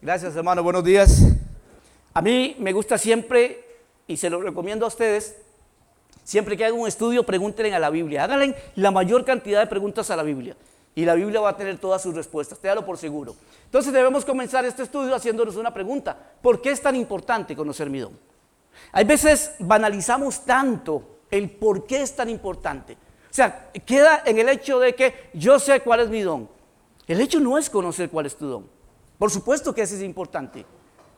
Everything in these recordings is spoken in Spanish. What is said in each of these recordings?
Gracias, hermano. Buenos días. A mí me gusta siempre, y se lo recomiendo a ustedes, siempre que hagan un estudio, pregúntenle a la Biblia. Háganle la mayor cantidad de preguntas a la Biblia. Y la Biblia va a tener todas sus respuestas, téalo por seguro. Entonces debemos comenzar este estudio haciéndonos una pregunta. ¿Por qué es tan importante conocer mi don? Hay veces banalizamos tanto el por qué es tan importante. O sea, queda en el hecho de que yo sé cuál es mi don. El hecho no es conocer cuál es tu don. Por supuesto que ese es importante.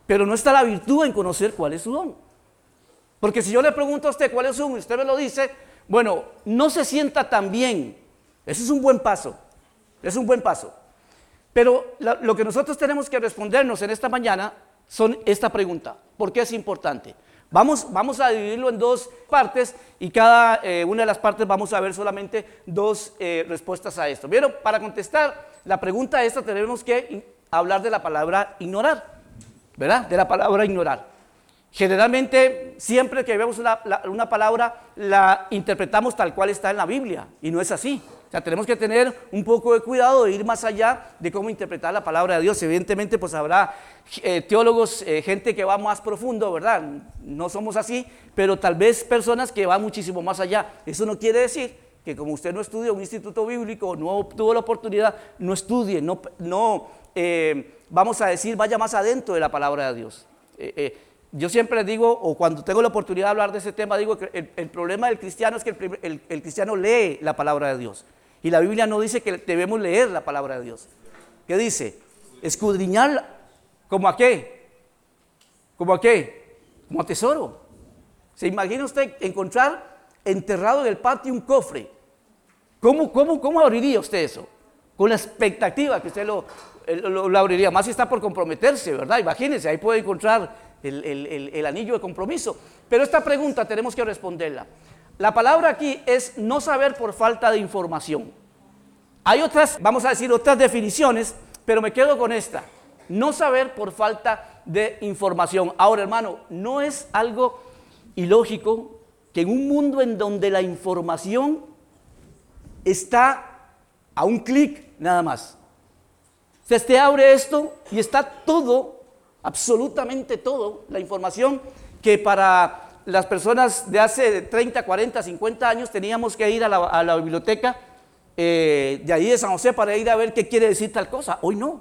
Pero no está la virtud en conocer cuál es su don. Porque si yo le pregunto a usted cuál es su don y usted me lo dice, bueno, no se sienta tan bien. Ese es un buen paso. Es un buen paso. Pero lo que nosotros tenemos que respondernos en esta mañana son esta pregunta. ¿Por qué es importante? Vamos, vamos a dividirlo en dos partes y cada eh, una de las partes vamos a ver solamente dos eh, respuestas a esto. Pero para contestar la pregunta esta tenemos que hablar de la palabra ignorar, ¿verdad? De la palabra ignorar. Generalmente, siempre que vemos una palabra, la interpretamos tal cual está en la Biblia, y no es así. O sea, tenemos que tener un poco de cuidado de ir más allá de cómo interpretar la palabra de Dios. Evidentemente, pues habrá eh, teólogos, eh, gente que va más profundo, ¿verdad? No somos así, pero tal vez personas que van muchísimo más allá. Eso no quiere decir que como usted no estudia un instituto bíblico, no tuvo la oportunidad, no estudie, no, no eh, vamos a decir, vaya más adentro de la palabra de Dios. yo siempre digo, o cuando tengo la oportunidad de hablar de ese tema, digo que el, problema del cristiano es que el cristiano lee la palabra de Dios. Y la Biblia no dice que debemos leer la palabra de Dios. ¿Qué dice? Escudriñarla. ¿Como a qué? ¿Como a qué? Como a tesoro. ¿Se imagina usted encontrar enterrado en el patio un cofre? ¿Cómo, cómo, cómo abriría usted eso? Con la expectativa que usted lo, lo, abriría. Más si está por comprometerse, ¿verdad? Imagínense, ahí puede encontrar el anillo de compromiso. Pero esta pregunta tenemos que responderla. La palabra aquí es no saber por falta de información. Hay otras, vamos a decir, otras definiciones, pero me quedo con esta. No saber por falta de información. Ahora, hermano, no es algo ilógico que en un mundo en donde la información está a un clic nada más. Usted abre esto y está todo, absolutamente todo, la información que para las personas de hace 30, 40, 50 años teníamos que ir a la, biblioteca eh, de ahí de San José para ir a ver qué quiere decir tal cosa. Hoy no.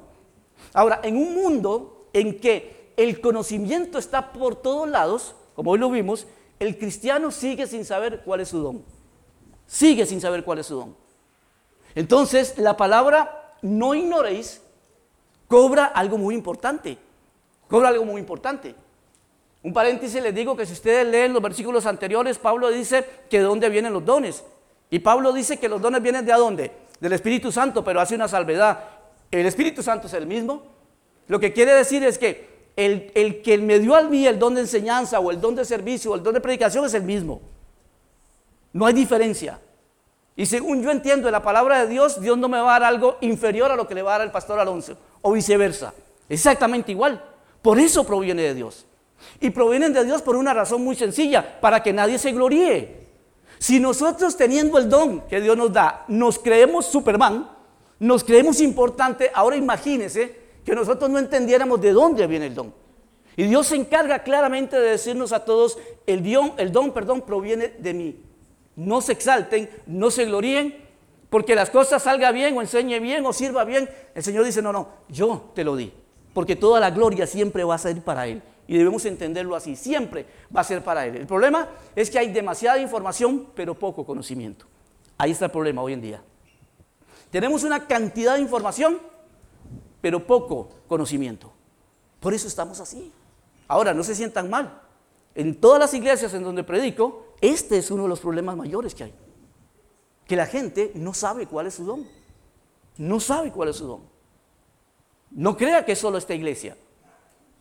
Ahora, en un mundo en que el conocimiento está por todos lados, como hoy lo vimos, el cristiano sigue sin saber cuál es su don. Sigue sin saber cuál es su don. Entonces, la palabra no ignoréis cobra algo muy importante. Cobra algo muy importante. Un paréntesis les digo que si ustedes leen los versículos anteriores, Pablo dice que de dónde vienen los dones. Y Pablo dice que los dones vienen de dónde? Del Espíritu Santo, pero hace una salvedad. El Espíritu Santo es el mismo. Lo que quiere decir es que el, el que me dio a mí el don de enseñanza o el don de servicio o el don de predicación es el mismo. No hay diferencia. Y según yo entiendo en la palabra de Dios, Dios no me va a dar algo inferior a lo que le va a dar el pastor Alonso, o viceversa. Exactamente igual. Por eso proviene de Dios. Y provienen de Dios por una razón muy sencilla, para que nadie se gloríe. Si nosotros teniendo el don que Dios nos da, nos creemos Superman, nos creemos importante, ahora imagínense que nosotros no entendiéramos de dónde viene el don. Y Dios se encarga claramente de decirnos a todos, el don, el don perdón, proviene de mí. No se exalten, no se gloríen, porque las cosas salga bien o enseñe bien o sirva bien. El Señor dice, no, no, yo te lo di, porque toda la gloria siempre va a ser para Él y debemos entenderlo así. Siempre va a ser para Él. El problema es que hay demasiada información, pero poco conocimiento. Ahí está el problema hoy en día. Tenemos una cantidad de información, pero poco conocimiento. Por eso estamos así. Ahora, no se sientan mal. En todas las iglesias en donde predico, este es uno de los problemas mayores que hay. Que la gente no sabe cuál es su don. No sabe cuál es su don. No crea que es solo esta iglesia.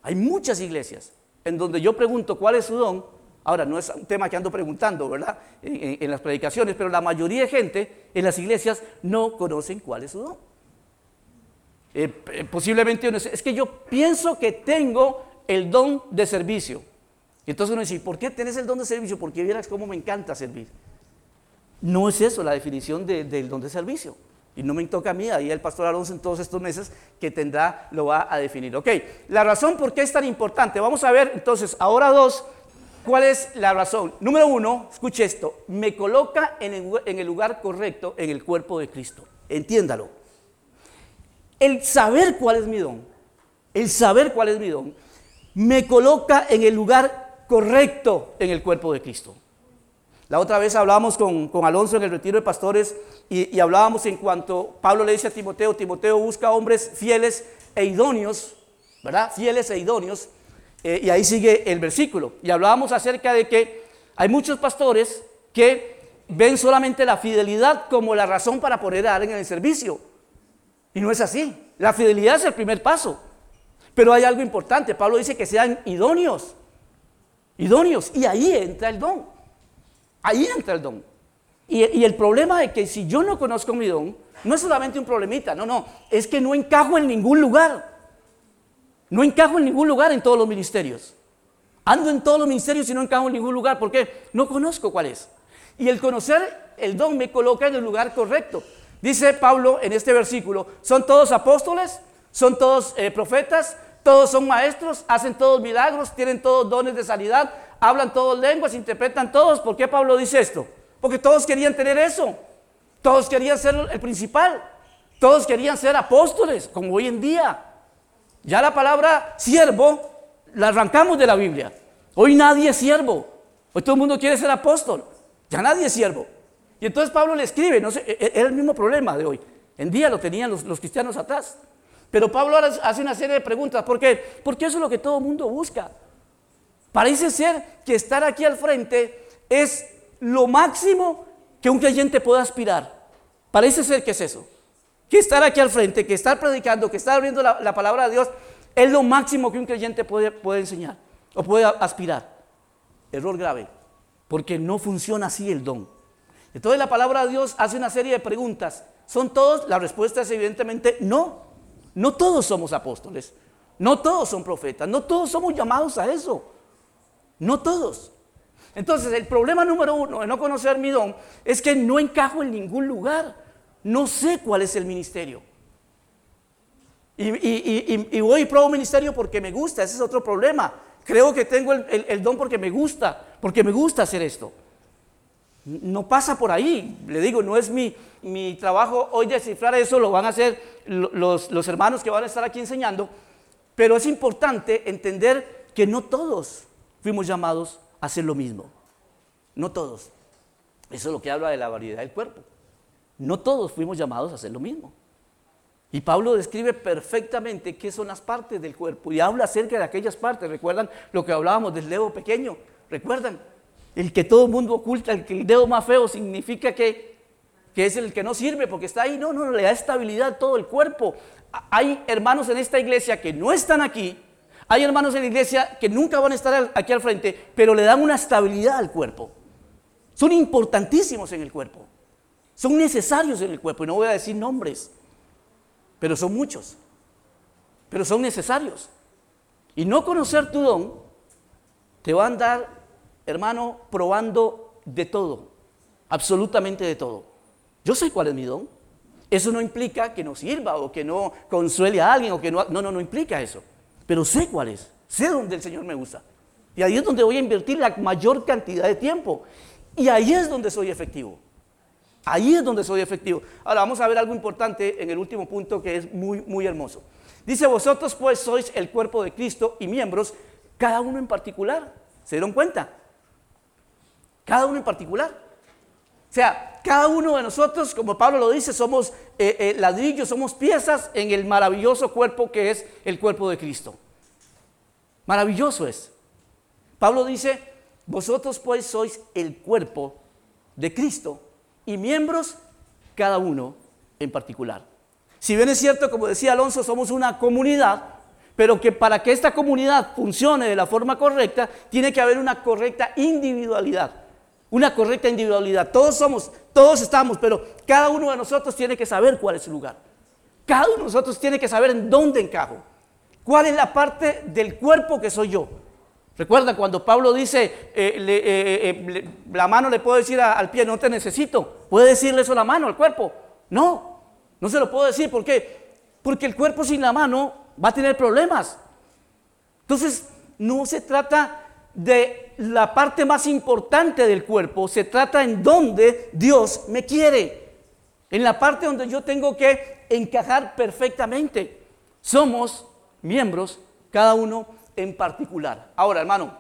Hay muchas iglesias en donde yo pregunto cuál es su don. Ahora, no es un tema que ando preguntando, ¿verdad? En, las predicaciones, pero la mayoría de gente en las iglesias no conocen cuál es su don. Eh, eh, posiblemente uno dice, es que yo pienso que tengo el don de servicio. Entonces uno dice, ¿por qué tienes el don de servicio? Porque vieras cómo me encanta servir. No es eso la definición del don de servicio. Y no me toca a mí, ahí el pastor Alonso en todos estos meses que tendrá, lo va a definir. Ok, la razón por qué es tan importante. Vamos a ver entonces, ahora dos, ¿cuál es la razón? Número uno, escuche esto, me coloca en el, en el lugar correcto en el cuerpo de Cristo. Entiéndalo. El saber cuál es mi don, el saber cuál es mi don, me coloca en el lugar correcto en el cuerpo de Cristo. La otra vez hablábamos con, Alonso en el retiro de pastores y, hablábamos en cuanto Pablo le dice a Timoteo, Timoteo busca hombres fieles e idóneos, ¿verdad? Fieles e idóneos. Eh, y ahí sigue el versículo. Y hablábamos acerca de que hay muchos pastores que ven solamente la fidelidad como la razón para poner a alguien en el servicio. Y no es así. La fidelidad es el primer paso. Pero hay algo importante. Pablo dice que sean idóneos. Idóneos. Y ahí entra el don. Ahí entra el don. Y, el problema es que si yo no conozco mi don, no es solamente un problemita, no, no, es que no encajo en ningún lugar. No encajo en ningún lugar en todos los ministerios. Ando en todos los ministerios y no encajo en ningún lugar porque no conozco cuál es. Y el conocer el don me coloca en el lugar correcto. Dice Pablo en este versículo, ¿son todos apóstoles? ¿Son todos eh, profetas? ¿Todos son maestros? ¿Hacen todos milagros? ¿Tienen todos dones de sanidad? hablan todos lenguas, interpretan todos. ¿Por qué Pablo dice esto? Porque todos querían tener eso. Todos querían ser el principal. Todos querían ser apóstoles, como hoy en día. Ya la palabra siervo la arrancamos de la Biblia. Hoy nadie es siervo. Hoy todo el mundo quiere ser apóstol. Ya nadie es siervo. Y entonces Pablo le escribe, no sé, e, e, el mismo problema de hoy. En día lo tenían los, los cristianos atrás. Pero Pablo hace una serie de preguntas. ¿Por qué? Porque eso es lo que todo mundo busca. Parece ser que estar aquí al frente es lo máximo que un creyente puede aspirar. Parece ser que es eso. Que estar aquí al frente, que estar predicando, que estar abriendo la, palabra de Dios, es lo máximo que un creyente puede, puede enseñar o puede aspirar. Error grave, porque no funciona así el don. Entonces la palabra de Dios hace una serie de preguntas. ¿Son todos? La respuesta es evidentemente no. No todos somos apóstoles. No todos son profetas. No todos somos llamados a eso. No todos. Entonces, el problema número uno de no conocer mi don es que no encajo en ningún lugar. No sé cuál es el ministerio. Y, voy y pruebo ministerio porque me gusta, ese es otro problema. Creo que tengo el, don porque me gusta, porque me gusta hacer esto. No pasa por ahí, le digo, no es mi, mi trabajo hoy descifrar eso, lo van a hacer los, los hermanos que van a estar aquí enseñando, pero es importante entender que no todos fuimos llamados a hacer lo mismo. No todos. Eso es lo que habla de la variedad del cuerpo. No todos fuimos llamados a hacer lo mismo. Y Pablo describe perfectamente qué son las partes del cuerpo y habla acerca de aquellas partes. ¿Recuerdan lo que hablábamos del dedo pequeño? ¿Recuerdan? El que todo el mundo oculta, el que el dedo más feo significa que, que es el que no sirve porque está ahí. No, no, le da estabilidad a todo el cuerpo. Hay hermanos en esta iglesia que no están aquí hay hermanos en la iglesia que nunca van a estar aquí al frente, pero le dan una estabilidad al cuerpo. Son importantísimos en el cuerpo. Son necesarios en el cuerpo. Y no voy a decir nombres, pero son muchos. Pero son necesarios. Y no conocer tu don te va a andar, hermano, probando de todo. Absolutamente de todo. Yo sé cuál es mi don. Eso no implica que no sirva o que no consuele a alguien o que no... No, no, no implica eso pero sé cuál es, sé dónde el Señor me usa. Y ahí es donde voy a invertir la mayor cantidad de tiempo. Y ahí es donde soy efectivo. Ahí es donde soy efectivo. Ahora vamos a ver algo importante en el último punto que es muy, muy hermoso. Dice, vosotros pues sois el cuerpo de Cristo y miembros, cada uno en particular. ¿Se dieron cuenta? Cada uno en particular. O sea, cada uno de nosotros, como Pablo lo dice, somos eh, eh, ladrillos, somos piezas en el maravilloso cuerpo que es el cuerpo de Cristo. Maravilloso es. Pablo dice, vosotros pues sois el cuerpo de Cristo y miembros cada uno en particular. Si bien es cierto, como decía Alonso, somos una comunidad, pero que para que esta comunidad funcione de la forma correcta, tiene que haber una correcta individualidad una correcta individualidad. Todos somos, todos estamos, pero cada uno de nosotros tiene que saber cuál es su lugar. Cada uno de nosotros tiene que saber en dónde encajo. ¿Cuál es la parte del cuerpo que soy yo? Recuerda cuando Pablo dice, eh, eh, eh, la mano le puedo decir al pie, no te necesito. ¿Puede decirle eso a la mano, al cuerpo? No. No se lo puedo decir, ¿por qué? Porque el cuerpo sin la mano va a tener problemas. Entonces, no se trata de la parte más importante del cuerpo, se trata en donde Dios me quiere, en la parte donde yo tengo que encajar perfectamente. Somos miembros, cada uno en particular. Ahora, hermano,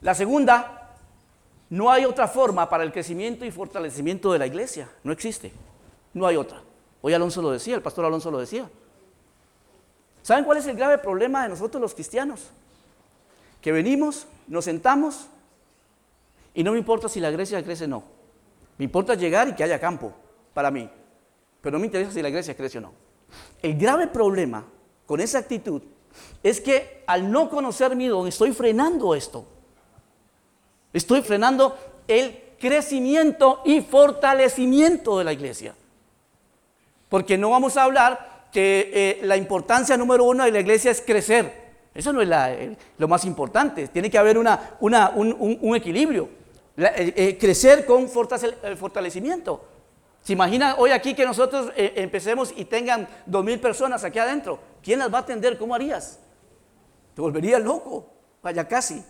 la segunda, no hay otra forma para el crecimiento y fortalecimiento de la iglesia, no existe, no hay otra. Hoy Alonso lo decía, el pastor Alonso lo decía. ¿Saben cuál es el grave problema de nosotros los cristianos? Que venimos, nos sentamos y no me importa si la iglesia crece o no. Me importa llegar y que haya campo para mí. Pero no me interesa si la iglesia crece o no. El grave problema con esa actitud es que al no conocer mi don estoy frenando esto. Estoy frenando el crecimiento y fortalecimiento de la iglesia. Porque no vamos a hablar que eh, la importancia número uno de la iglesia es crecer. Eso no es lo más importante. Tiene que haber una, un, equilibrio. Eh, eh, crecer con fortalecimiento. ¿Se imagina hoy aquí que nosotros empecemos y tengan dos mil personas aquí adentro? ¿Quién las va a atender? ¿Cómo harías? Te volverías loco. Vaya casi.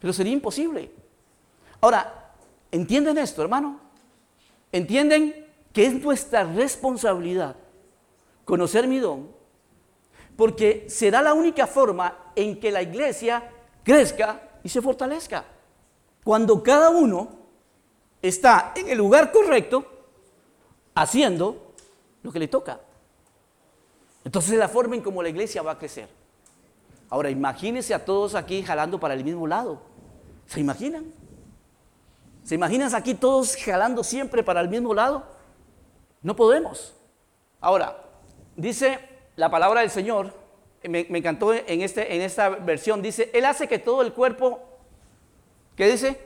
Pero sería imposible. Ahora, ¿entienden esto, hermano? ¿Entienden que es nuestra responsabilidad conocer mi don, porque será la única forma en que la iglesia crezca y se fortalezca. Cuando cada uno está en el lugar correcto, haciendo lo que le toca. Entonces es la forma en cómo la iglesia va a crecer. Ahora imagínense a todos aquí jalando para el mismo lado. ¿Se imaginan? ¿Se imaginan aquí todos jalando siempre para el mismo lado? No podemos. Ahora, dice la palabra del Señor, me, encantó en, este, en esta versión, dice, Él hace que todo el cuerpo, ¿qué dice?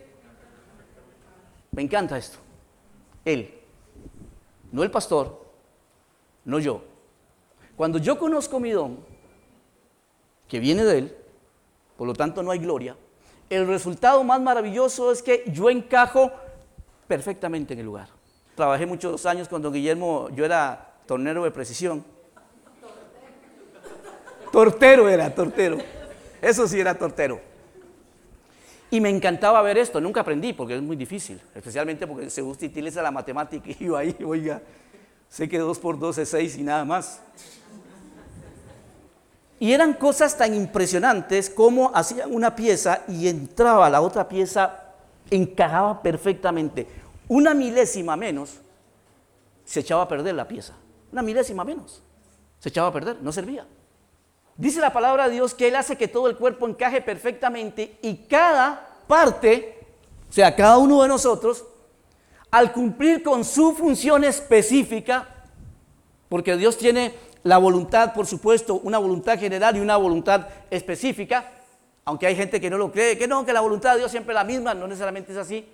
Me encanta esto. Él, no el pastor, no yo. Cuando yo conozco mi don, que viene de Él, por lo tanto no hay gloria, el resultado más maravilloso es que yo encajo perfectamente en el lugar. Trabajé muchos años con don Guillermo, yo era tornero de precisión. Tortero era, tortero. Eso sí era tortero. Y me encantaba ver esto, nunca aprendí porque es muy difícil, especialmente porque se utiliza la matemática y yo ahí, oiga, sé que 2 por 2 es 6 y nada más. Y eran cosas tan impresionantes como hacían una pieza y entraba la otra pieza, encajaba perfectamente una milésima menos, se echaba a perder la pieza. Una milésima menos. Se echaba a perder, no servía. Dice la palabra de Dios que Él hace que todo el cuerpo encaje perfectamente y cada parte, o sea, cada uno de nosotros, al cumplir con su función específica, porque Dios tiene la voluntad, por supuesto, una voluntad general y una voluntad específica, aunque hay gente que no lo cree, que no, que la voluntad de Dios siempre es la misma, no necesariamente es así.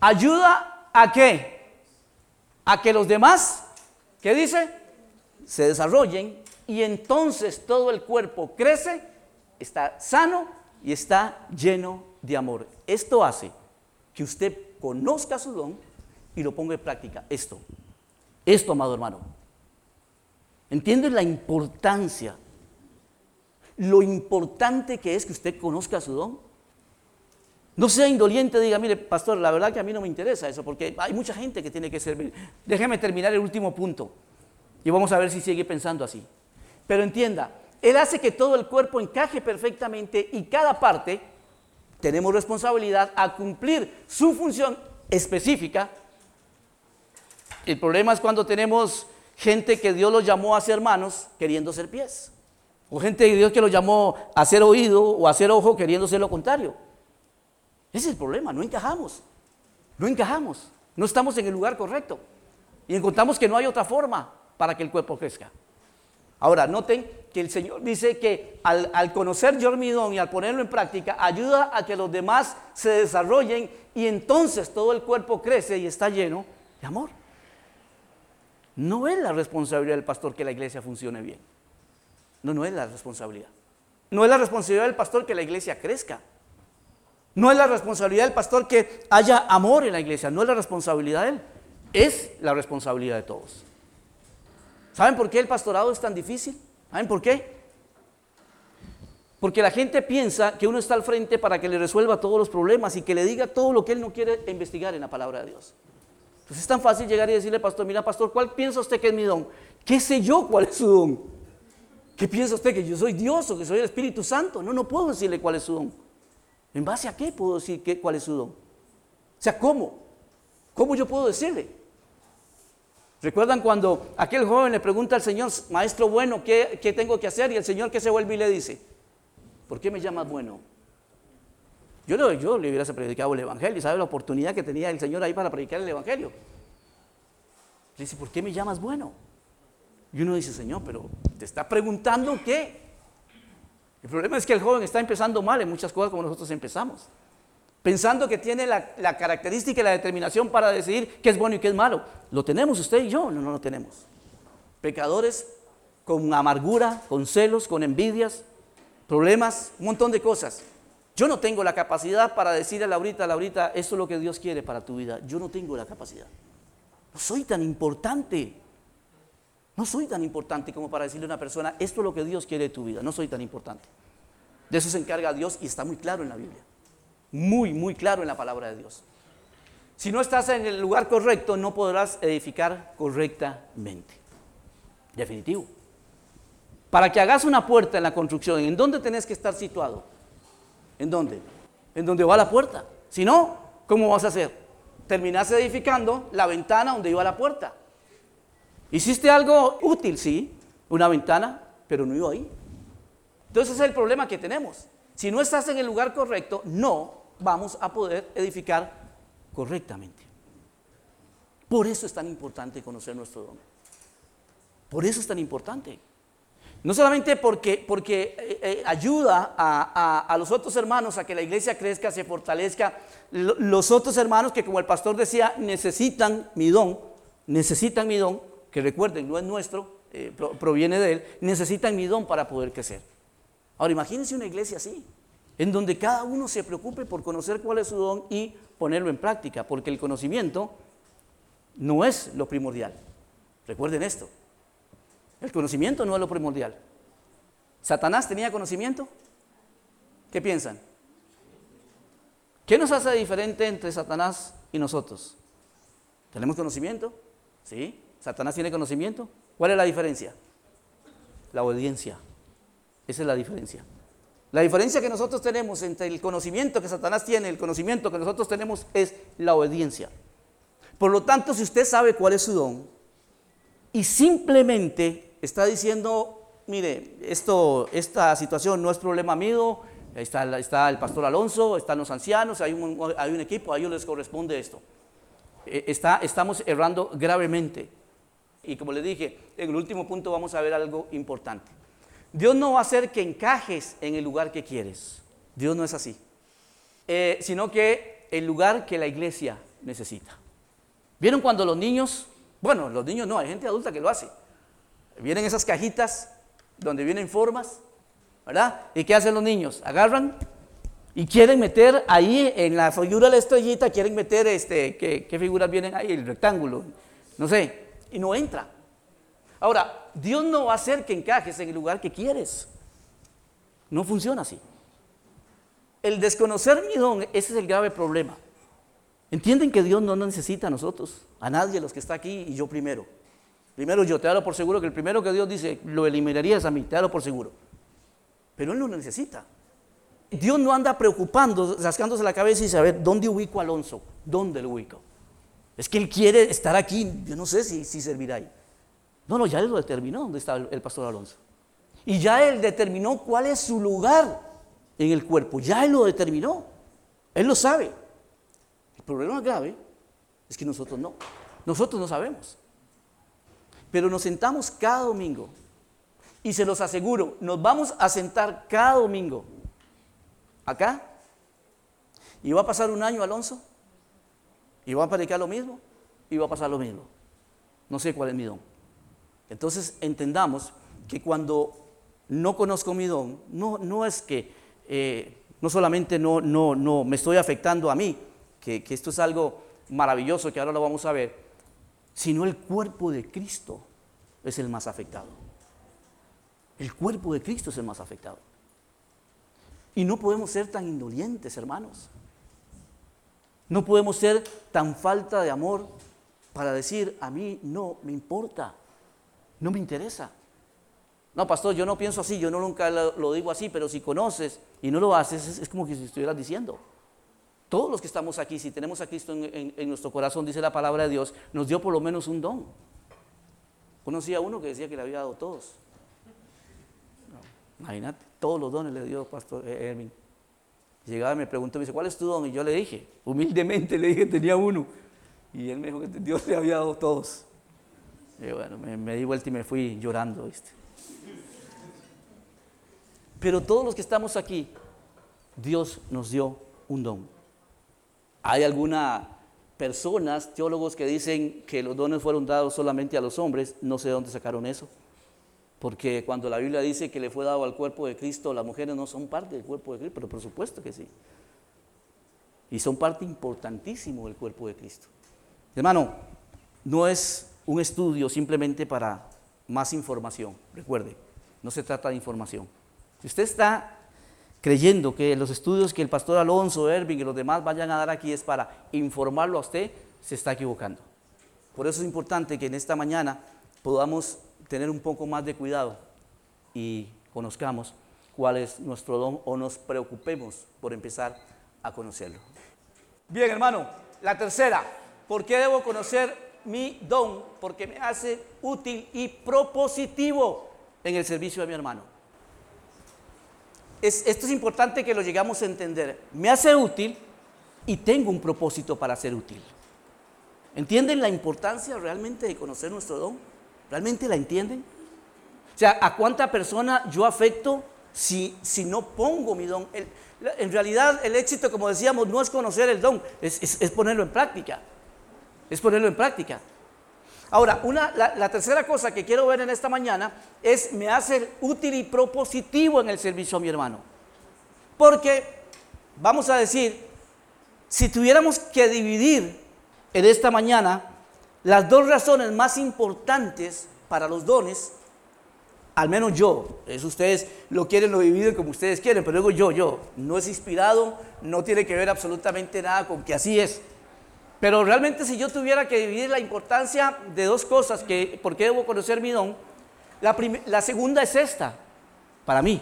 Ayuda a qué? A que los demás, ¿qué dice? Se desarrollen y entonces todo el cuerpo crece, está sano y está lleno de amor. Esto hace que usted conozca su don y lo ponga en práctica. Esto, esto, amado hermano. ¿Entiende la importancia? Lo importante que es que usted conozca su don. No sea indoliente, diga, mire, pastor, la verdad que a mí no me interesa eso, porque hay mucha gente que tiene que servir. Déjeme terminar el último punto y vamos a ver si sigue pensando así. Pero entienda, Él hace que todo el cuerpo encaje perfectamente y cada parte tenemos responsabilidad a cumplir su función específica. El problema es cuando tenemos gente que Dios los llamó a ser manos queriendo ser pies. O gente de Dios que los llamó a ser oído o a ser ojo queriendo ser lo contrario. Ese es el problema, no encajamos. No encajamos. No estamos en el lugar correcto. Y encontramos que no hay otra forma para que el cuerpo crezca. Ahora, noten que el Señor dice que al, conocer yo mi don y al ponerlo en práctica, ayuda a que los demás se desarrollen y entonces todo el cuerpo crece y está lleno de amor. No es la responsabilidad del pastor que la iglesia funcione bien. No, no es la responsabilidad. No es la responsabilidad del pastor que la iglesia crezca. No es la responsabilidad del pastor que haya amor en la iglesia, no es la responsabilidad de él. Es la responsabilidad de todos. ¿Saben por qué el pastorado es tan difícil? ¿Saben por qué? Porque la gente piensa que uno está al frente para que le resuelva todos los problemas y que le diga todo lo que él no quiere investigar en la palabra de Dios. Entonces es tan fácil llegar y decirle, pastor, mira, pastor, ¿cuál piensa usted que es mi don? ¿Qué sé yo cuál es su don? ¿Qué piensa usted que yo soy Dios o que soy el Espíritu Santo? No, no puedo decirle cuál es su don. ¿En base a qué puedo decir cuál es su don? O sea, ¿cómo? ¿Cómo yo puedo decirle? ¿Recuerdan cuando aquel joven le pregunta al Señor, maestro bueno, ¿qué, ¿qué, tengo que hacer? Y el Señor que se vuelve y le dice, ¿por qué me llamas bueno? Yo, le, yo le hubiera predicado el Evangelio, ¿sabe la oportunidad que tenía el Señor ahí para predicar el Evangelio? Le dice, ¿por qué me llamas bueno? Y uno dice, Señor, pero te está preguntando qué. El problema es que el joven está empezando mal en muchas cosas como nosotros empezamos. Pensando que tiene la, característica y la determinación para decidir qué es bueno y qué es malo. ¿Lo tenemos usted y yo? No, no lo tenemos. Pecadores con amargura, con celos, con envidias, problemas, un montón de cosas. Yo no tengo la capacidad para decirle a Laurita, Laurita, esto es lo que Dios quiere para tu vida. Yo no tengo la capacidad. No soy tan importante. No soy tan importante como para decirle a una persona, esto es lo que Dios quiere de tu vida. No soy tan importante. De eso se encarga Dios y está muy claro en la Biblia. Muy, muy claro en la palabra de Dios. Si no estás en el lugar correcto, no podrás edificar correctamente. Definitivo. Para que hagas una puerta en la construcción, ¿en dónde tenés que estar situado? ¿En dónde? En donde va la puerta. Si no, ¿cómo vas a hacer? Terminaste edificando la ventana donde iba la puerta. Hiciste algo útil, sí, una ventana, pero no iba ahí. Entonces es el problema que tenemos. Si no estás en el lugar correcto, no vamos a poder edificar correctamente. Por eso es tan importante conocer nuestro don. Por eso es tan importante. No solamente porque, porque eh, eh, ayuda a, los otros hermanos a que la iglesia crezca, se fortalezca. Los otros hermanos que como el pastor decía, necesitan mi don, necesitan mi don, que recuerden, no es nuestro, eh, proviene de él, necesitan mi don para poder crecer. Ahora imagínense una iglesia así, en donde cada uno se preocupe por conocer cuál es su don y ponerlo en práctica, porque el conocimiento no es lo primordial. Recuerden esto, el conocimiento no es lo primordial. ¿Satanás tenía conocimiento? ¿Qué piensan? ¿Qué nos hace diferente entre Satanás y nosotros? ¿Tenemos conocimiento? ¿Sí? ¿Satanás tiene conocimiento? ¿Cuál es la diferencia? La obediencia. Esa es la diferencia. La diferencia que nosotros tenemos entre el conocimiento que Satanás tiene y el conocimiento que nosotros tenemos es la obediencia. Por lo tanto, si usted sabe cuál es su don y simplemente está diciendo, mire, esto, esta situación no es problema mío, está, está el pastor Alonso, están los ancianos, hay un, equipo, a ellos les corresponde esto. E, está, estamos errando gravemente. Y como le dije, en el último punto vamos a ver algo importante. Dios no va a hacer que encajes en el lugar que quieres. Dios no es así. Eh, sino que el lugar que la iglesia necesita. ¿Vieron cuando los niños, bueno, los niños no, hay gente adulta que lo hace. Vienen esas cajitas donde vienen formas, ¿verdad? ¿Y qué hacen los niños? Agarran y quieren meter ahí en la figura de la estrellita, quieren meter, este, ¿qué, qué figuras vienen ahí? El rectángulo, no sé, y no entra. Ahora, Dios no va a hacer que encajes en el lugar que quieres. No funciona así. El desconocer mi don, ese es el grave problema. Entienden que Dios no necesita a nosotros, a nadie los que está aquí y yo primero. Primero yo te hablo por seguro que el primero que Dios dice, lo eliminarías a mí, te hablo por seguro. Pero Él no lo necesita. Dios no anda preocupando, rascándose la cabeza y saber dónde ubico a Alonso, dónde lo ubico. Es que Él quiere estar aquí, yo no sé si, si servirá ahí. No, no, ya Él lo determinó dónde está el, el pastor Alonso. Y ya Él determinó cuál es su lugar en el cuerpo, ya Él lo determinó. Él lo sabe. El problema grave es que nosotros no. Nosotros no sabemos. Pero nos sentamos cada domingo. Y se los aseguro, nos vamos a sentar cada domingo acá. Y va a pasar un año, Alonso. Y va a predicar lo mismo. Y va a pasar lo mismo. No sé cuál es mi don. Entonces entendamos que cuando no conozco mi don, no, no es que eh, no solamente no, no, no me estoy afectando a mí, que, que esto es algo maravilloso que ahora lo vamos a ver, sino el cuerpo de Cristo es el más afectado. El cuerpo de Cristo es el más afectado. Y no podemos ser tan indolientes, hermanos. No podemos ser tan falta de amor para decir, a mí no me importa, no me interesa. No, pastor, yo no pienso así, yo no nunca lo, digo así, pero si conoces y no lo haces, es, como que si estuvieras diciendo. Todos los que estamos aquí, si tenemos a Cristo en, nuestro corazón, dice la palabra de Dios, nos dio por lo menos un don. Conocí a uno que decía que le había dado todos. imagínate, todos los dones le dio Pastor Hermin. Llegaba y me preguntó, me dice, ¿cuál es tu don? Y yo le dije, humildemente le dije tenía uno. Y él me dijo que Dios le había dado todos. Y bueno, me, di vuelta y me fui llorando, ¿viste? Pero todos los que estamos aquí, Dios nos dio un don. Hay algunas personas, teólogos, que dicen que los dones fueron dados solamente a los hombres. No sé de dónde sacaron eso. Porque cuando la Biblia dice que le fue dado al cuerpo de Cristo, las mujeres no son parte del cuerpo de Cristo, pero por supuesto que sí. Y son parte importantísimo del cuerpo de Cristo. Hermano, no es un estudio simplemente para más información, recuerde, no se trata de información. Si usted está creyendo que los estudios que el pastor Alonso, Erving y los demás vayan a dar aquí es para informarlo a usted, se está equivocando. Por eso es importante que en esta mañana podamos tener un poco más de cuidado y conozcamos cuál es nuestro don o nos preocupemos por empezar a conocerlo. Bien, hermano, la tercera, ¿por qué debo conocer mi don? Porque me hace útil y propositivo en el servicio de mi hermano. esto es importante que lo llegamos a entender. Me hace útil y tengo un propósito para ser útil. ¿Entienden la importancia realmente de conocer nuestro don? ¿Realmente la entienden? O sea, ¿a cuánta persona yo afecto si, si no pongo mi don? en realidad el éxito, como decíamos, no es conocer el don, es, ponerlo en práctica. Es ponerlo en práctica. Ahora, una, la, la, tercera cosa que quiero ver en esta mañana es me hace útil y propositivo en el servicio a mi hermano. Porque, vamos a decir, si tuviéramos que dividir en esta mañana las dos razones más importantes para los dones, al menos yo, es ustedes lo quieren, lo dividen como ustedes quieren, pero digo yo, yo, no es inspirado, no tiene que ver absolutamente nada con que así es. Pero realmente si yo tuviera que dividir la importancia de dos cosas, que, ¿por qué debo conocer mi don? La, la segunda es esta, para mí.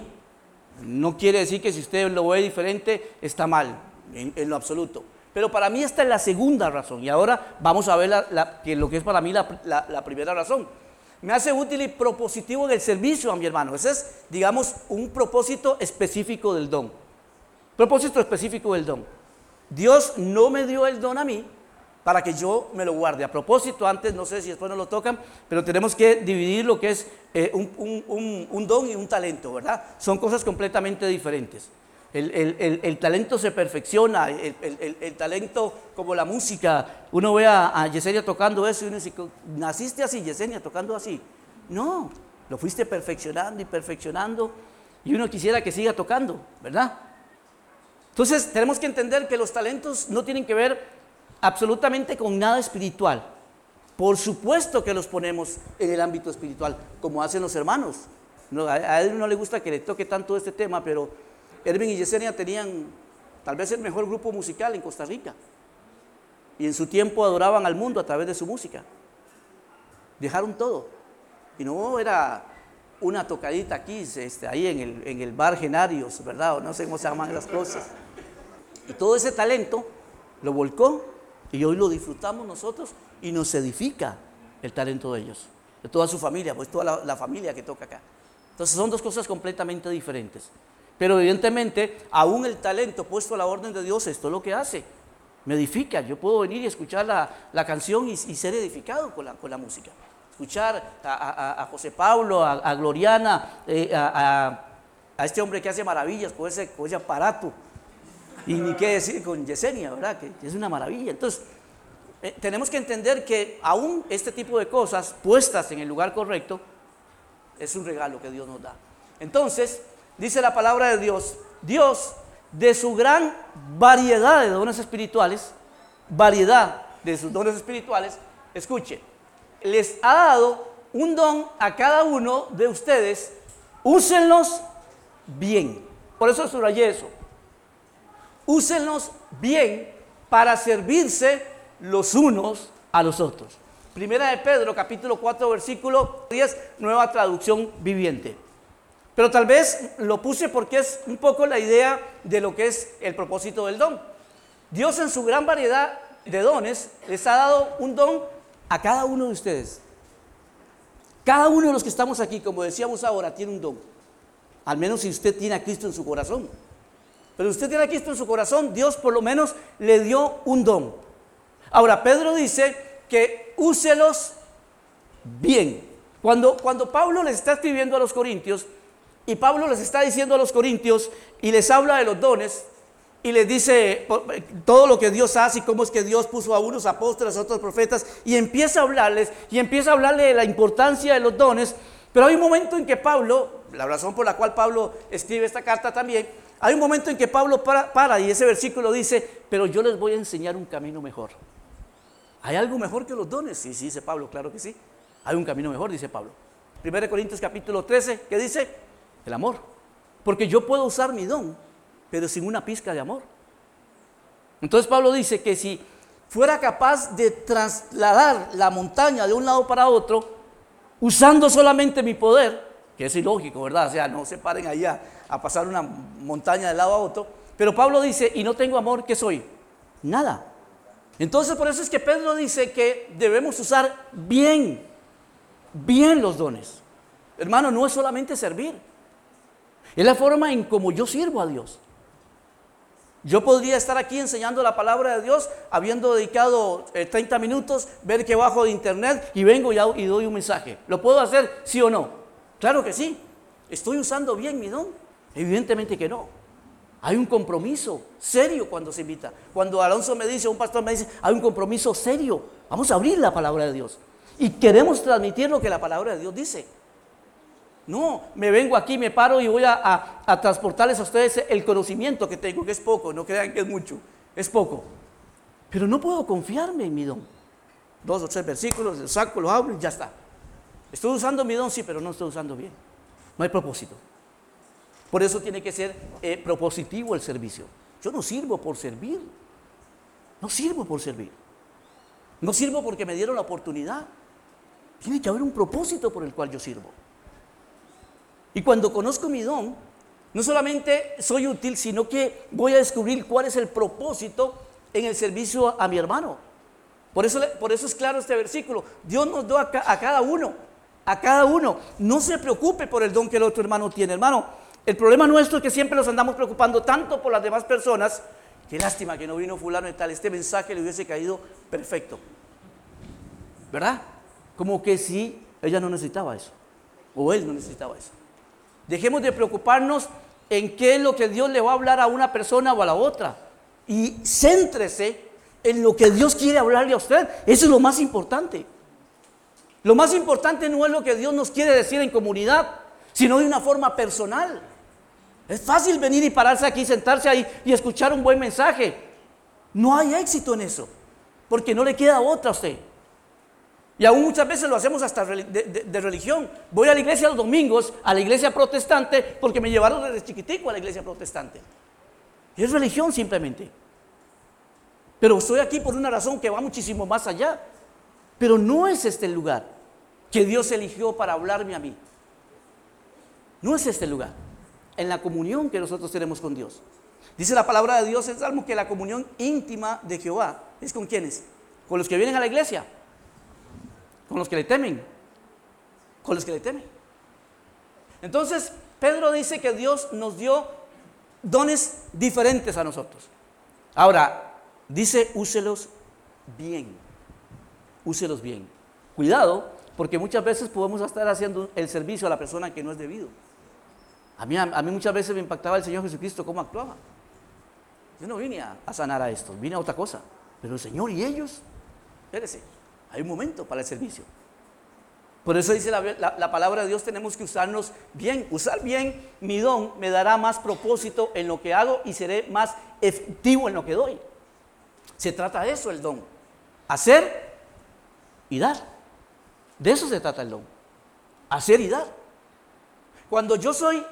No quiere decir que si usted lo ve diferente está mal, en lo absoluto. Pero para mí esta es la segunda razón. Y ahora vamos a ver lo que es para mí la, primera razón. Me hace útil y propositivo en el servicio a mi hermano. Ese es, digamos, un propósito específico del don. Propósito específico del don. Dios no me dio el don a mí para que yo me lo guarde. A propósito, antes, no sé si después no lo tocan, pero tenemos que dividir lo que es eh, un don y un talento, ¿verdad? Son cosas completamente diferentes. El, talento se perfecciona, el, talento como la música. Uno ve a, Yesenia tocando eso y uno dice, ¿naciste así, Yesenia, tocando así? No, lo fuiste perfeccionando y perfeccionando y uno quisiera que siga tocando, ¿verdad? Entonces tenemos que entender que los talentos no tienen que ver absolutamente con nada espiritual. Por supuesto que los ponemos en el ámbito espiritual, como hacen los hermanos. a él no le gusta que le toque tanto este tema, pero Erwin y Yesenia tenían tal vez el mejor grupo musical en Costa Rica. Y en su tiempo adoraban al mundo a través de su música. Dejaron todo. Y no era una tocadita aquí, este, ahí en el, en el bar Genarios, ¿verdad? O no sé cómo se llaman las cosas. Y todo ese talento lo volcó y hoy lo disfrutamos nosotros y nos edifica el talento de ellos, de toda su familia, pues toda la familia que toca acá. Entonces son dos cosas completamente diferentes. Pero evidentemente, aún el talento puesto a la orden de Dios, esto es lo que hace. Me edifica. Yo puedo venir y escuchar la, canción y, ser edificado con la, con la música. Escuchar a, José Pablo, a, Gloriana, eh, a, este hombre que hace maravillas con ese, con ese aparato. Y ni qué decir con Yesenia, ¿verdad? Que es una maravilla. Entonces, eh, tenemos que entender que aún este tipo de cosas puestas en el lugar correcto es un regalo que Dios nos da. Entonces, dice la palabra de Dios, Dios de su gran variedad de dones espirituales, variedad de sus dones espirituales, escuche, les ha dado un don a cada uno de ustedes, úsenlos bien. Por eso subrayé eso. Úsenlos bien para servirse los unos a los otros. Primera de Pedro, capítulo 4, versículo 10, nueva traducción viviente. Pero tal vez lo puse porque es un poco la idea de lo que es el propósito del don. Dios en su gran variedad de dones les ha dado un don a cada uno de ustedes. Cada uno de los que estamos aquí, como decíamos ahora, tiene un don. Al menos si usted tiene a Cristo en su corazón. Pero usted tiene a Cristo en su corazón, Dios por lo menos le dio un don. Ahora, Pedro dice que úselos bien. Cuando, cuando Pablo les está escribiendo a los corintios, y Pablo les está diciendo a los corintios y les habla de los dones y les dice todo lo que Dios hace y cómo es que Dios puso a unos apóstoles, a otros profetas y empieza a hablarles y empieza a hablarle de la importancia de los dones. Pero hay un momento en que Pablo, la razón por la cual Pablo escribe esta carta también, hay un momento en que Pablo para, y ese versículo dice, pero yo les voy a enseñar un camino mejor. ¿Hay algo mejor que los dones? Sí, sí, dice Pablo, claro que sí. Hay un camino mejor, dice Pablo. 1 Corintios capítulo 13, ¿qué dice? El amor. Porque yo puedo usar mi don, pero sin una pizca de amor. Entonces Pablo dice que si fuera capaz de trasladar la montaña de un lado para otro, usando solamente mi poder, que es ilógico, ¿verdad? O sea, no se paren allá a pasar una montaña de lado a otro. Pero Pablo dice, y no tengo amor, ¿qué soy? Nada. Entonces por eso es que Pedro dice que debemos usar bien, bien los dones. Hermano, no es solamente servir. Es la forma en como yo sirvo a Dios. Yo podría estar aquí enseñando la palabra de Dios, habiendo dedicado 30 eh, minutos, ver que bajo de internet y vengo y, y doy un mensaje. ¿Lo puedo hacer, sí o no? Claro que sí. ¿Estoy usando bien mi don? Evidentemente que no. Hay un compromiso serio cuando se invita. Cuando Alonso me dice, un pastor me dice, hay un compromiso serio. Vamos a abrir la palabra de Dios. Y queremos transmitir lo que la palabra de Dios dice. No, me vengo aquí, me paro y voy a, transportarles a ustedes el conocimiento que tengo, que es poco, no crean que es mucho, es poco. Pero no puedo confiarme en mi don. Dos o tres versículos, lo saco, lo abro y ya está. Estoy usando mi don, sí, pero no estoy usando bien. No hay propósito. Por eso tiene que ser eh, propositivo el servicio. Yo no sirvo por servir. No sirvo por servir. No sirvo porque me dieron la oportunidad. Tiene que haber un propósito por el cual yo sirvo. Y cuando conozco mi don, no solamente soy útil, sino que voy a descubrir cuál es el propósito en el servicio a mi hermano. Por eso, por eso es claro este versículo. Dios nos a, a cada uno, a cada uno. No se preocupe por el don que el otro hermano tiene. Hermano, el problema nuestro es que siempre nos andamos preocupando tanto por las demás personas. Qué lástima que no vino fulano y tal. Este mensaje le hubiese caído perfecto. ¿Verdad? Como que si ella no necesitaba eso. O él no necesitaba eso. Dejemos de preocuparnos en qué es lo que Dios le va a hablar a una persona o a la otra. Y céntrese en lo que Dios quiere hablarle a usted. Eso es lo más importante. Lo más importante no es lo que Dios nos quiere decir en comunidad, sino de una forma personal. Es fácil venir y pararse aquí, sentarse ahí y escuchar un buen mensaje. No hay éxito en eso, porque no le queda otra a usted. Y aún muchas veces lo hacemos hasta de, religión. Voy a la iglesia los domingos, a la iglesia protestante, porque me llevaron desde chiquitico a la iglesia protestante. Y es religión simplemente. Pero estoy aquí por una razón que va muchísimo más allá. Pero no es este el lugar que Dios eligió para hablarme a mí. No es este lugar. En la comunión que nosotros tenemos con Dios. Dice la palabra de Dios en Salmo que la comunión íntima de Jehová es con quienes? Con los que vienen a la iglesia con los que le temen, con los que le temen. Entonces, Pedro dice que Dios nos dio dones diferentes a nosotros. Ahora, dice, úselos bien, úselos bien. Cuidado, porque muchas veces podemos estar haciendo el servicio a la persona que no es debido. A mí, a, mí muchas veces me impactaba el Señor Jesucristo cómo actuaba. Yo no vine a, sanar a esto, vine a otra cosa. Pero el Señor y ellos, espérese, hay un momento para el servicio. Por eso dice la, palabra de Dios, tenemos que usarnos bien. Usar bien mi don me dará más propósito en lo que hago y seré más efectivo en lo que doy. Se trata de eso el don. Hacer y dar. De eso se trata el don. Hacer y dar. Cuando yo soy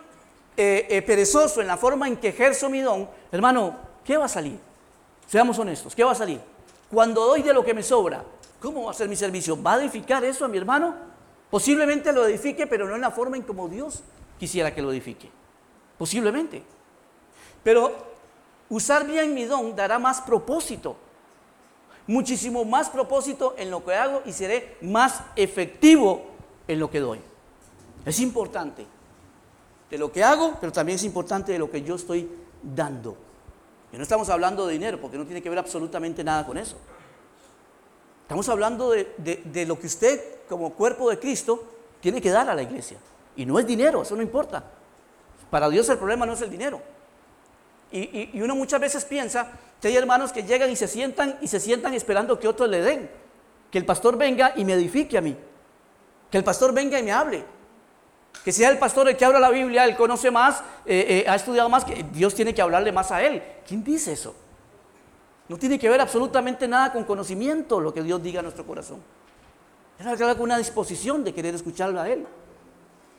eh, eh, perezoso en la forma en que ejerzo mi don, hermano, ¿qué va a salir? Seamos honestos, ¿qué va a salir? Cuando doy de lo que me sobra, ¿cómo va a ser mi servicio? ¿Va a edificar eso a mi hermano? Posiblemente lo edifique, pero no en la forma en como Dios quisiera que lo edifique. Posiblemente. Pero usar bien mi don dará más propósito. Muchísimo más propósito en lo que hago y seré más efectivo en lo que doy. Es importante de lo que hago, pero también es importante de lo que yo estoy dando. Y no estamos hablando de dinero, porque no tiene que ver absolutamente nada con eso. Estamos hablando de, lo que usted, como cuerpo de Cristo, tiene que dar a la iglesia. Y no es dinero, eso no importa. Para Dios el problema no es el dinero. Y, uno muchas veces piensa que hay hermanos que llegan y se sientan y se sientan esperando que otros le den. Que el pastor venga y me edifique a mí. Que el pastor venga y me hable. Que sea el pastor el que habla la Biblia, él conoce más, eh, eh, ha estudiado más, que Dios tiene que hablarle más a él. ¿Quién dice eso? No tiene que ver absolutamente nada con conocimiento lo que Dios diga a nuestro corazón. Es con una disposición de querer escucharlo a Él.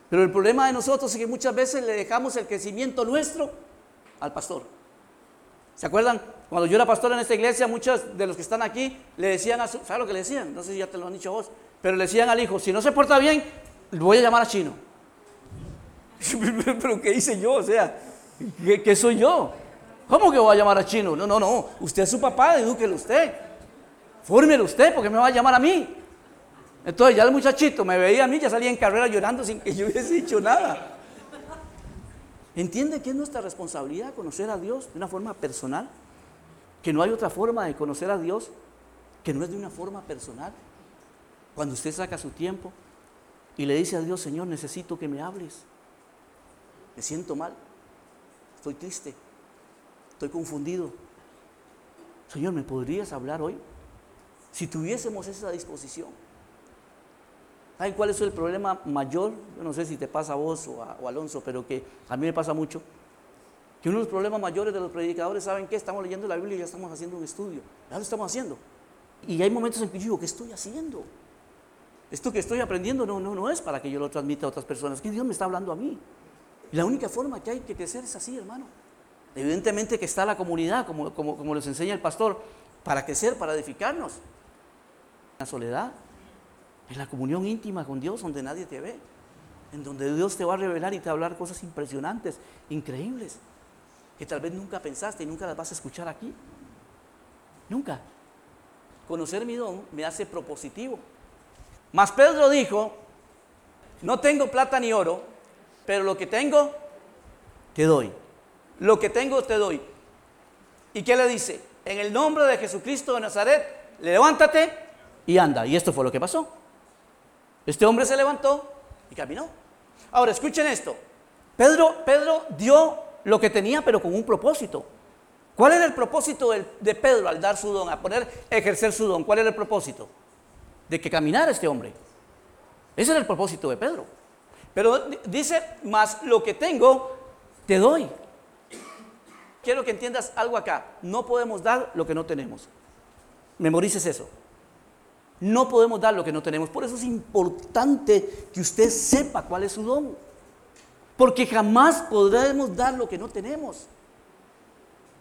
Pero el problema de nosotros es que muchas veces le dejamos el crecimiento nuestro al pastor. ¿Se acuerdan? Cuando yo era pastor en esta iglesia, muchos de los que están aquí le decían a su, ¿sabes lo que le decían? No sé si ya te lo han dicho vos, pero le decían al hijo, si no se porta bien, voy a llamar a chino. pero ¿qué hice yo? O sea, ¿qué, soy yo? ¿Cómo que voy a llamar a chino? No, no, no. Usted es su papá, edúquelo usted. Fórmelo usted, porque me va a llamar a mí. Entonces ya el muchachito me veía a mí, ya salía en carrera llorando sin que yo hubiese dicho nada. ¿Entiende que es nuestra responsabilidad conocer a Dios de una forma personal? Que no hay otra forma de conocer a Dios que no es de una forma personal. Cuando usted saca su tiempo y le dice a Dios, Señor, necesito que me hables me siento mal, estoy triste, estoy confundido. Señor, ¿me podrías hablar hoy? Si tuviésemos esa disposición. ¿Saben cuál es el problema mayor? Yo no sé si te pasa a vos o a, Alonso, pero que a mí me pasa mucho. Que uno de los problemas mayores de los predicadores, ¿saben qué? Estamos leyendo la Biblia y ya estamos haciendo un estudio. Ya lo estamos haciendo. Y hay momentos en que yo digo, ¿qué estoy haciendo? Esto que estoy aprendiendo no, no, no es para que yo lo transmita a otras personas, que Dios me está hablando a mí. Y la única forma que hay que crecer es así, hermano. Evidentemente que está la comunidad, como, como, como les enseña el pastor, para crecer, para edificarnos. La soledad, en la comunión íntima con Dios, donde nadie te ve, en donde Dios te va a revelar y te va a hablar cosas impresionantes, increíbles, que tal vez nunca pensaste y nunca las vas a escuchar aquí. Nunca. Conocer mi don me hace propositivo. Mas Pedro dijo, no tengo plata ni oro, pero lo que tengo, te doy. Lo que tengo, te doy. ¿Y qué le dice? En el nombre de Jesucristo de Nazaret, levántate y anda. Y esto fue lo que pasó. Este hombre se levantó y caminó. Ahora, escuchen esto. Pedro, Pedro dio lo que tenía, pero con un propósito. ¿Cuál era el propósito de, Pedro al dar su don, a poner, ejercer su don? ¿Cuál era el propósito? De que caminara este hombre. Ese era el propósito de Pedro. Pero dice, más lo que tengo, te doy. Quiero que entiendas algo acá. No podemos dar lo que no tenemos. Memorices eso. No podemos dar lo que no tenemos. Por eso es importante que usted sepa cuál es su don. Porque jamás podremos dar lo que no tenemos.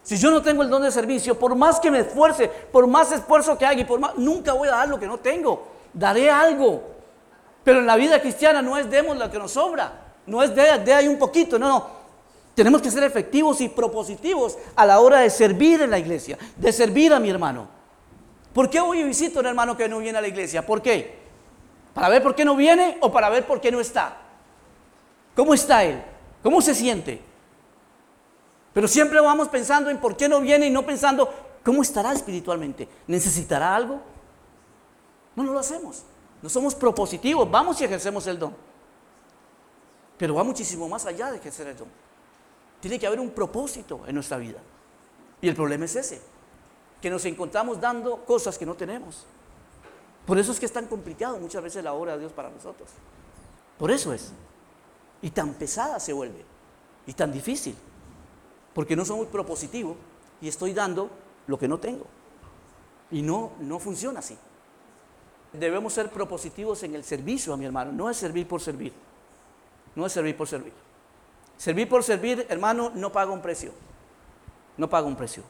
Si yo no tengo el don de servicio, por más que me esfuerce, por más esfuerzo que haga y por más, nunca voy a dar lo que no tengo. Daré algo. Pero en la vida cristiana no es demos lo que nos sobra, no es de, de ahí un poquito, no, no. Tenemos que ser efectivos y propositivos a la hora de servir en la iglesia, de servir a mi hermano. ¿Por qué hoy visito a un hermano que no viene a la iglesia? ¿Por qué? ¿Para ver por qué no viene o para ver por qué no está? ¿Cómo está él? ¿Cómo se siente? Pero siempre vamos pensando en por qué no viene y no pensando cómo estará espiritualmente. ¿Necesitará algo? No, no lo hacemos. No somos propositivos, vamos y ejercemos el don. Pero va muchísimo más allá de ejercer el don. Tiene que haber un propósito en nuestra vida. Y el problema es ese, que nos encontramos dando cosas que no tenemos. Por eso es que es tan complicado muchas veces la obra de Dios para nosotros. Por eso es. Y tan pesada se vuelve. Y tan difícil. Porque no soy muy propositivo y estoy dando lo que no tengo. Y no, no funciona así. debemos ser propositivos en el servicio a mi hermano. No es servir por servir. No es servir por servir. Servir por servir, hermano, no paga un precio. No paga un precio.